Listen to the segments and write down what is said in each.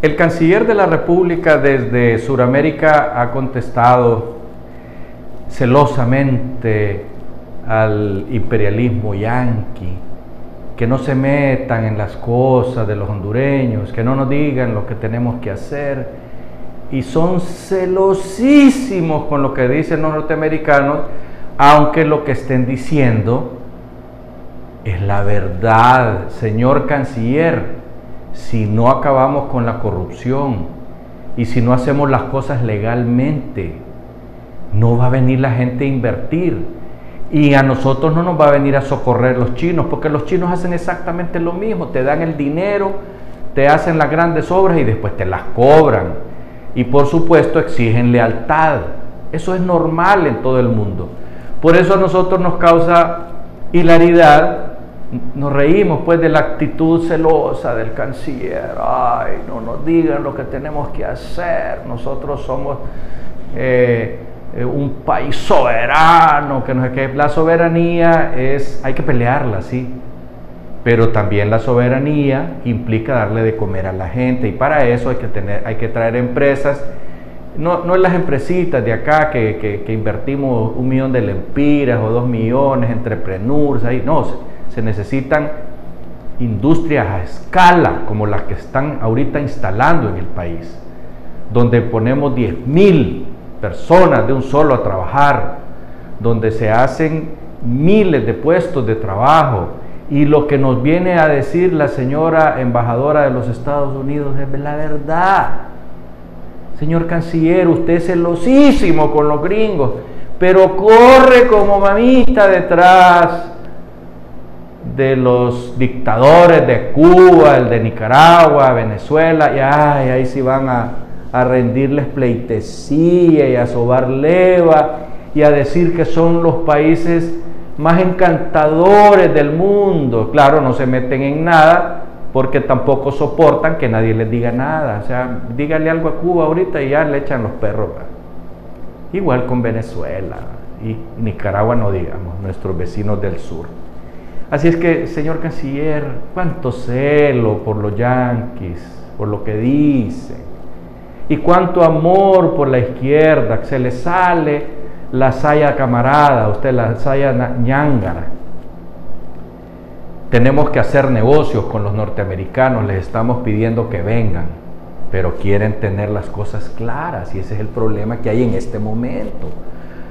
El canciller de la República desde Sudamérica ha contestado celosamente al imperialismo yanqui, que no se metan en las cosas de los hondureños, que no nos digan lo que tenemos que hacer. Y son celosísimos con lo que dicen los norteamericanos, aunque lo que estén diciendo es la verdad, señor canciller si no acabamos con la corrupción y si no hacemos las cosas legalmente, no va a venir la gente a invertir. Y a nosotros no nos va a venir a socorrer los chinos, porque los chinos hacen exactamente lo mismo, te dan el dinero, te hacen las grandes obras y después te las cobran. Y por supuesto exigen lealtad. Eso es normal en todo el mundo. Por eso a nosotros nos causa hilaridad nos reímos pues de la actitud celosa del canciller. Ay, no nos digan lo que tenemos que hacer. Nosotros somos eh, eh, un país soberano, que no sé. La soberanía es, hay que pelearla, sí. Pero también la soberanía implica darle de comer a la gente y para eso hay que, tener, hay que traer empresas. No, no en las empresitas de acá que, que, invertimos un millón de lempiras o dos millones, entrepreneurs, ahí, no, se necesitan industrias a escala como las que están ahorita instalando en el país, donde ponemos 10.000 personas de un solo a trabajar, donde se hacen miles de puestos de trabajo. Y lo que nos viene a decir la señora embajadora de los Estados Unidos es la verdad. Señor canciller, usted es celosísimo con los gringos, pero corre como mamita detrás de los dictadores de Cuba, el de Nicaragua, Venezuela, y ay, ahí sí van a, a rendirles pleitesía y a sobar leva y a decir que son los países más encantadores del mundo. Claro, no se meten en nada porque tampoco soportan que nadie les diga nada. O sea, dígale algo a Cuba ahorita y ya le echan los perros. Igual con Venezuela y Nicaragua, no digamos, nuestros vecinos del sur. Así es que, señor canciller, cuánto celo por los yanquis, por lo que dicen, y cuánto amor por la izquierda, que se le sale la saya camarada, usted la saya ñangara. Tenemos que hacer negocios con los norteamericanos, les estamos pidiendo que vengan, pero quieren tener las cosas claras y ese es el problema que hay en este momento.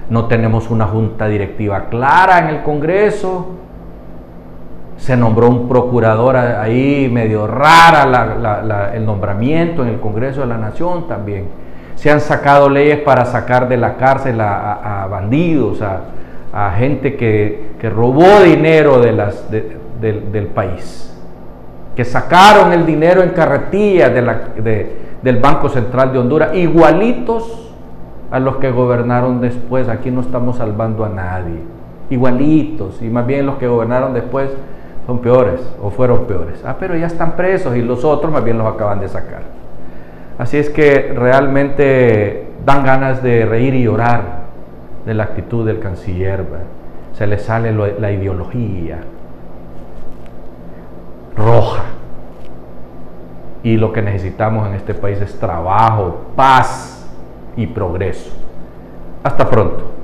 No tenemos una junta directiva clara en el Congreso, se nombró un procurador ahí medio rara el nombramiento en el Congreso de la Nación también. Se han sacado leyes para sacar de la cárcel a, bandidos, a, gente que, robó dinero del país, que sacaron el dinero en carretillas del Banco Central de Honduras, igualitos a los que gobernaron después. Aquí no estamos salvando a nadie, igualitos, y más bien los que gobernaron después son peores o fueron peores. Ah, pero ya están presos y los otros más bien los acaban de sacar. Así es que realmente dan ganas de reír y llorar de la actitud del canciller. Se le sale la ideología roja. Y lo que necesitamos en este país es trabajo, paz y progreso. Hasta pronto.